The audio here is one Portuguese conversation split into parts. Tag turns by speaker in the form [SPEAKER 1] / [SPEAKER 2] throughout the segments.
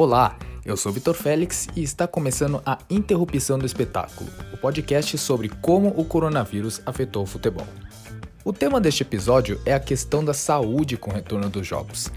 [SPEAKER 1] Olá, eu sou Vitor Félix e está começando a Interrupção do Espetáculo, o podcast sobre como o coronavírus afetou o futebol. O tema deste episódio é a questão da saúde com o retorno dos jogos.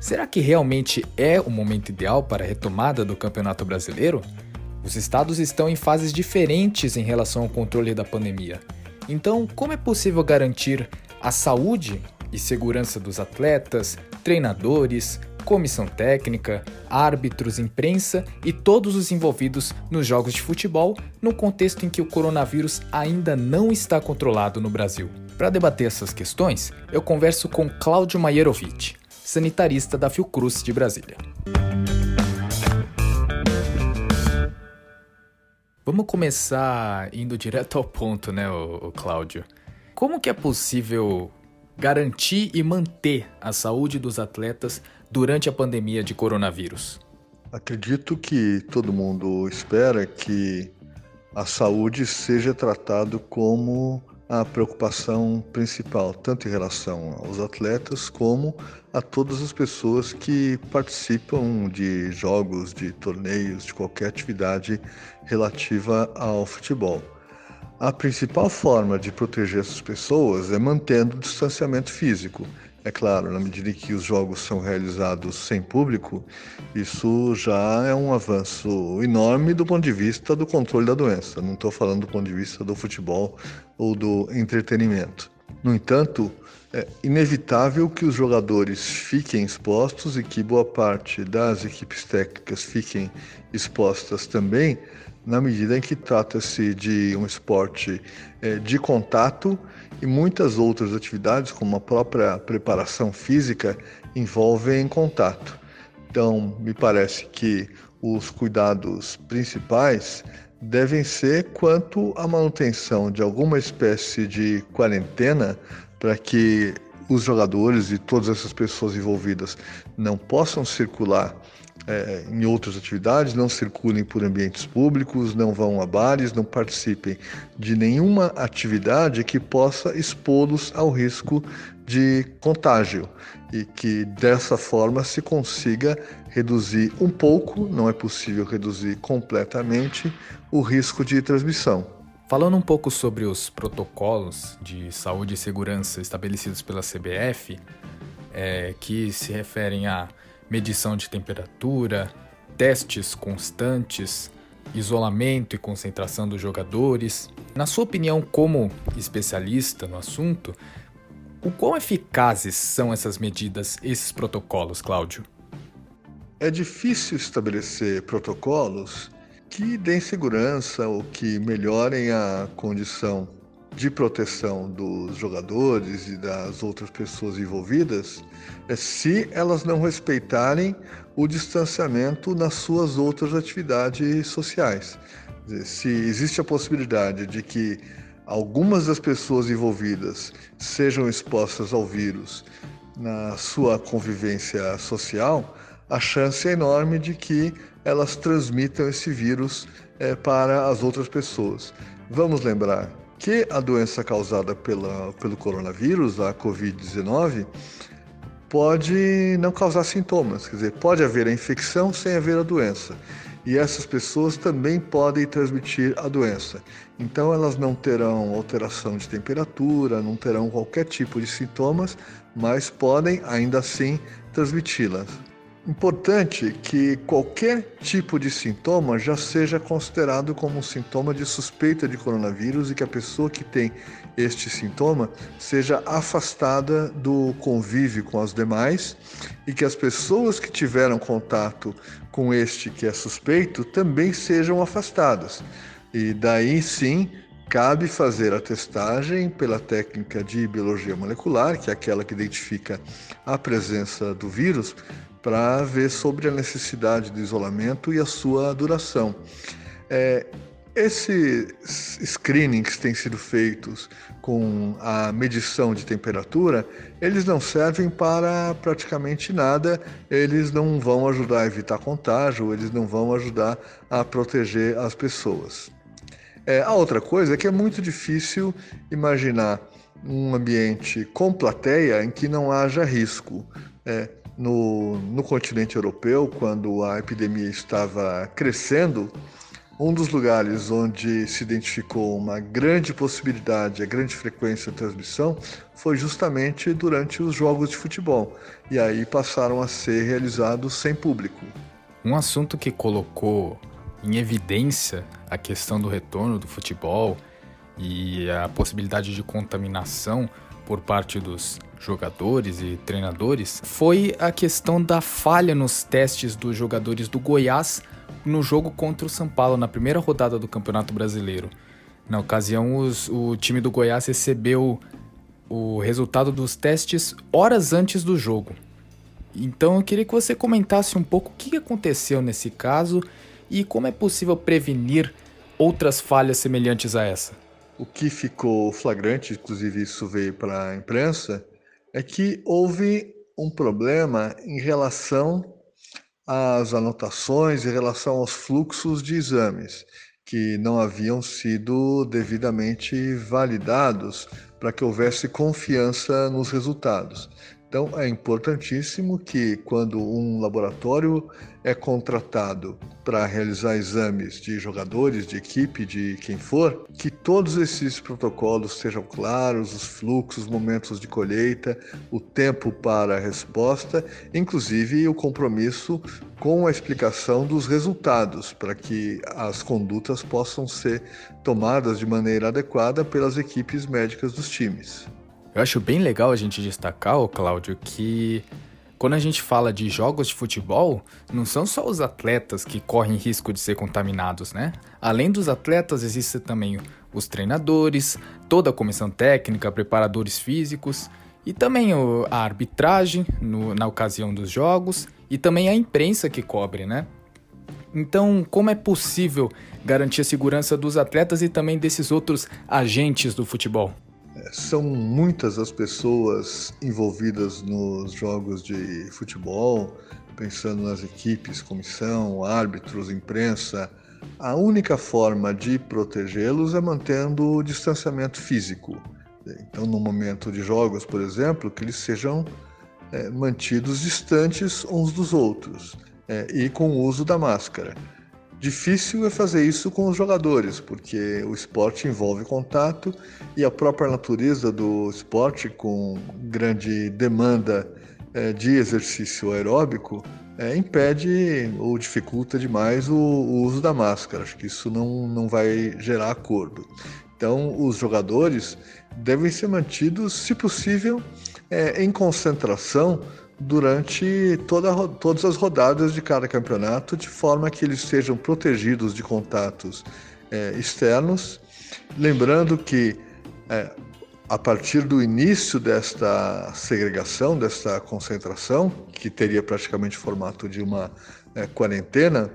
[SPEAKER 1] Será que realmente é o momento ideal para a retomada do Campeonato Brasileiro? Os estados estão em fases diferentes em relação ao controle da pandemia. Então, como é possível garantir a saúde e segurança dos atletas, treinadores, comissão técnica, árbitros, imprensa e todos os envolvidos nos jogos de futebol, no contexto em que o coronavírus ainda não está controlado no Brasil. Para debater essas questões, eu converso com Cláudio Maierovic, sanitarista da Fiocruz de Brasília. Vamos começar indo direto ao ponto, né, o, Cláudio? Como que é possível garantir e manter a saúde dos atletas durante a pandemia de coronavírus?
[SPEAKER 2] Acredito que todo mundo espera que a saúde seja tratado como a preocupação principal, tanto em relação aos atletas como a todas as pessoas que participam de jogos, de torneios, de qualquer atividade relativa ao futebol. A principal forma de proteger essas pessoas é mantendo o distanciamento físico. É claro, na medida que os jogos são realizados sem público, isso já é um avanço enorme do ponto de vista do controle da doença. Não estou falando do ponto de vista do futebol ou do entretenimento. No entanto, é inevitável que os jogadores fiquem expostos e que boa parte das equipes técnicas fiquem expostas também, na medida em que trata-se de um esporte é, de contato e muitas outras atividades, como a própria preparação física, envolvem contato. Então, me parece que os cuidados principais devem ser quanto à manutenção de alguma espécie de quarentena para que os jogadores e todas essas pessoas envolvidas não possam circular é, em outras atividades, não circulem por ambientes públicos, não vão a bares, não participem de nenhuma atividade que possa expô-los ao risco de contágio e que dessa forma se consiga reduzir um pouco, não é possível reduzir completamente, o risco de transmissão.
[SPEAKER 1] Falando um pouco sobre os protocolos de saúde e segurança estabelecidos pela CBF, é, que se referem a medição de temperatura, testes constantes, isolamento e concentração dos jogadores. Na sua opinião, como especialista no assunto, o quão eficazes são essas medidas, esses protocolos, Cláudio?
[SPEAKER 2] É difícil estabelecer protocolos que deem segurança ou que melhorem a condição de proteção dos jogadores e das outras pessoas envolvidas é se elas não respeitarem o distanciamento nas suas outras atividades sociais. Se existe a possibilidade de que algumas das pessoas envolvidas sejam expostas ao vírus na sua convivência social, a chance é enorme de que elas transmitam esse vírus é, para as outras pessoas. Vamos lembrar que a doença causada pela, pelo coronavírus, a Covid-19, pode não causar sintomas, quer dizer, pode haver a infecção sem haver a doença. E essas pessoas também podem transmitir a doença. Então, elas não terão alteração de temperatura, não terão qualquer tipo de sintomas, mas podem ainda assim transmiti-las. Importante que qualquer tipo de sintoma já seja considerado como um sintoma de suspeita de coronavírus e que a pessoa que tem este sintoma seja afastada do convívio com as demais e que as pessoas que tiveram contato com este que é suspeito também sejam afastadas. E daí sim cabe fazer a testagem pela técnica de biologia molecular, que é aquela que identifica a presença do vírus, para ver sobre a necessidade do isolamento e a sua duração. É, esses screenings que têm sido feitos com a medição de temperatura, eles não servem para praticamente nada, eles não vão ajudar a evitar contágio, eles não vão ajudar a proteger as pessoas. É, a outra coisa é que é muito difícil imaginar um ambiente com plateia em que não haja risco. É, no, no continente europeu, quando a epidemia estava crescendo, um dos lugares onde se identificou uma grande possibilidade, a grande frequência de transmissão, foi justamente durante os jogos de futebol. E aí passaram a ser realizados sem público.
[SPEAKER 1] Um assunto que colocou em evidência a questão do retorno do futebol e a possibilidade de contaminação por parte dos jogadores e treinadores foi a questão da falha nos testes dos jogadores do Goiás no jogo contra o São Paulo, na primeira rodada do Campeonato Brasileiro. Na ocasião, os, o time do Goiás recebeu o resultado dos testes horas antes do jogo. Então eu queria que você comentasse um pouco o que aconteceu nesse caso e como é possível prevenir outras falhas semelhantes a essa.
[SPEAKER 2] O que ficou flagrante, inclusive isso veio para a imprensa, é que houve um problema em relação as anotações em relação aos fluxos de exames, que não haviam sido devidamente validados para que houvesse confiança nos resultados. Então, é importantíssimo que, quando um laboratório é contratado para realizar exames de jogadores, de equipe, de quem for, que todos esses protocolos sejam claros, os fluxos, os momentos de colheita, o tempo para a resposta, inclusive o compromisso com a explicação dos resultados, para que as condutas possam ser tomadas de maneira adequada pelas equipes médicas dos times.
[SPEAKER 1] Eu acho bem legal a gente destacar, ô Cláudio, que quando a gente fala de jogos de futebol, não são só os atletas que correm risco de ser contaminados, né? Além dos atletas, existem também os treinadores, toda a comissão técnica, preparadores físicos e também a arbitragem no, na ocasião dos jogos e também a imprensa que cobre, né? Então, como é possível garantir a segurança dos atletas e também desses outros agentes do futebol?
[SPEAKER 2] São muitas as pessoas envolvidas nos jogos de futebol, pensando nas equipes, comissão, árbitros, imprensa. A única forma de protegê-los é mantendo o distanciamento físico. Então, no momento de jogos, por exemplo, que eles sejam é, mantidos distantes uns dos outros é, e com o uso da máscara. Difícil é fazer isso com os jogadores, porque o esporte envolve contato e a própria natureza do esporte, com grande demanda é, de exercício aeróbico, é, impede ou dificulta demais o, o, uso da máscara. Acho que isso não, não vai gerar acordo. Então, os jogadores devem ser mantidos, se possível, é, em concentração durante toda, todas as rodadas de cada campeonato, de forma que eles sejam protegidos de contatos é, externos. Lembrando que é, a partir do início desta segregação, desta concentração, que teria praticamente formato de uma é, quarentena,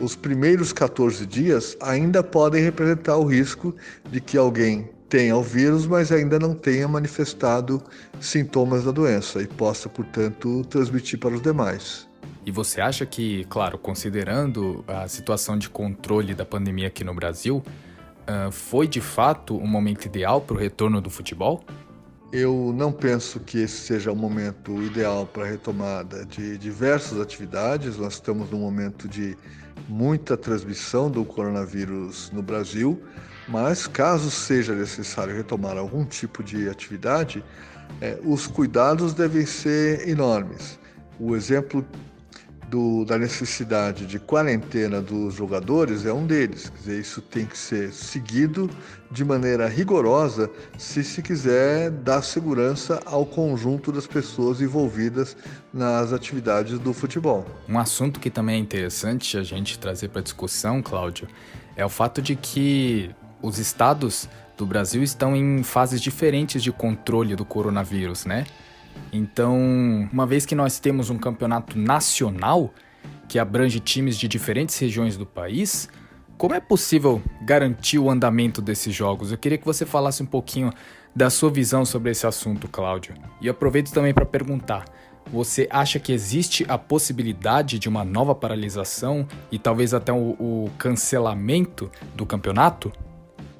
[SPEAKER 2] os primeiros 14 dias ainda podem representar o risco de que alguém tenha o vírus, mas ainda não tenha manifestado sintomas da doença e possa, portanto, transmitir para os demais.
[SPEAKER 1] E você acha que, claro, considerando a situação de controle da pandemia aqui no Brasil, foi de fato um momento ideal para o retorno do futebol?
[SPEAKER 2] Eu não penso que esse seja o momento ideal para a retomada de diversas atividades. Nós estamos num momento de muita transmissão do coronavírus no Brasil. Mas, caso seja necessário retomar algum tipo de atividade, é, os cuidados devem ser enormes. O exemplo do, da necessidade de quarentena dos jogadores é um deles. Dizer, isso tem que ser seguido de maneira rigorosa se se quiser dar segurança ao conjunto das pessoas envolvidas nas atividades do futebol.
[SPEAKER 1] Um assunto que também é interessante a gente trazer para discussão, Cláudio, é o fato de que os estados do Brasil estão em fases diferentes de controle do coronavírus, né? Então, uma vez que nós temos um campeonato nacional que abrange times de diferentes regiões do país, como é possível garantir o andamento desses jogos? Eu queria que você falasse um pouquinho da sua visão sobre esse assunto, Cláudio. E aproveito também para perguntar: você acha que existe a possibilidade de uma nova paralisação e talvez até o, o cancelamento do campeonato?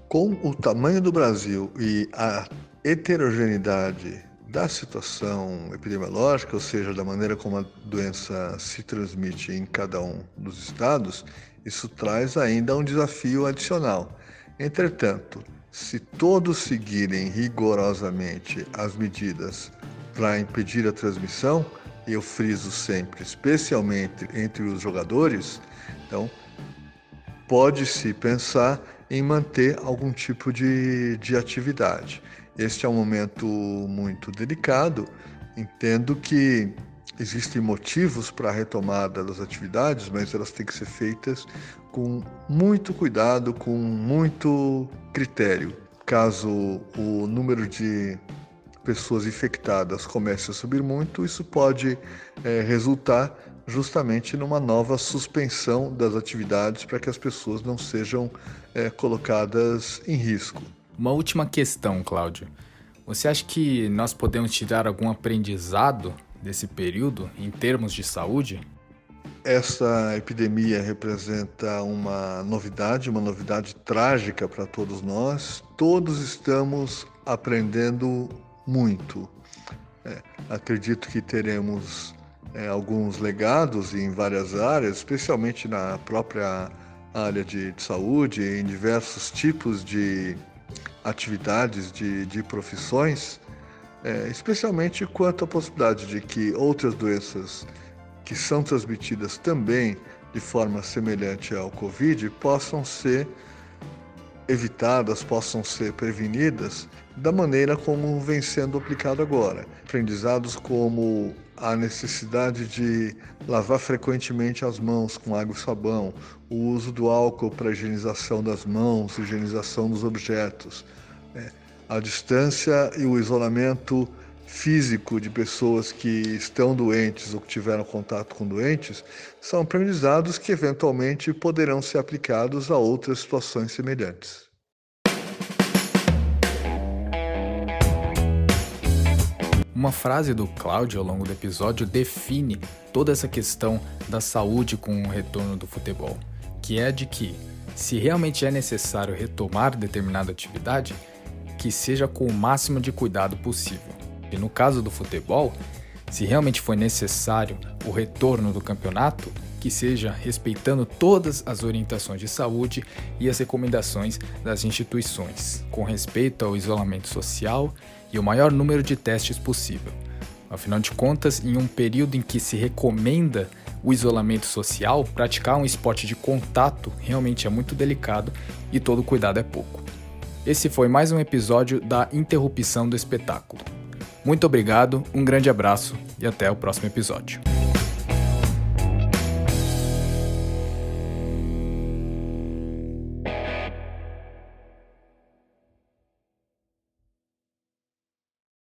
[SPEAKER 2] Com o tamanho do Brasil e a heterogeneidade da situação epidemiológica, ou seja, da maneira como a doença se transmite em cada um dos estados, isso traz ainda um desafio adicional. Entretanto, se todos seguirem rigorosamente as medidas para impedir a transmissão, eu friso sempre, especialmente entre os jogadores, então pode-se pensar em manter algum tipo de, de atividade. Este é um momento muito delicado. Entendo que existem motivos para a retomada das atividades, mas elas têm que ser feitas com muito cuidado, com muito critério. Caso o número de pessoas infectadas comece a subir muito, isso pode é, resultar justamente numa nova suspensão das atividades para que as pessoas não sejam é, colocadas em risco.
[SPEAKER 1] Uma última questão, Cláudio. Você acha que nós podemos tirar algum aprendizado desse período em termos de saúde?
[SPEAKER 2] Essa epidemia representa uma novidade, uma novidade trágica para todos nós. Todos estamos aprendendo muito. É, acredito que teremos é, alguns legados em várias áreas, especialmente na própria área de, de saúde, em diversos tipos de atividades, de, de profissões, é, especialmente quanto à possibilidade de que outras doenças que são transmitidas também de forma semelhante ao Covid possam ser evitadas, possam ser prevenidas da maneira como vem sendo aplicado agora. Aprendizados como a necessidade de lavar frequentemente as mãos com água e sabão, o uso do álcool para higienização das mãos, higienização dos objetos, né? a distância e o isolamento físico de pessoas que estão doentes ou que tiveram contato com doentes são aprendizados que eventualmente poderão ser aplicados a outras situações semelhantes.
[SPEAKER 1] Uma frase do Cláudio ao longo do episódio define toda essa questão da saúde com o retorno do futebol, que é de que, se realmente é necessário retomar determinada atividade, que seja com o máximo de cuidado possível. E no caso do futebol, se realmente for necessário o retorno do campeonato, que seja respeitando todas as orientações de saúde e as recomendações das instituições, com respeito ao isolamento social e o maior número de testes possível. Afinal de contas, em um período em que se recomenda o isolamento social, praticar um esporte de contato realmente é muito delicado e todo cuidado é pouco. Esse foi mais um episódio da Interrupção do Espetáculo. Muito obrigado, um grande abraço e até o próximo episódio.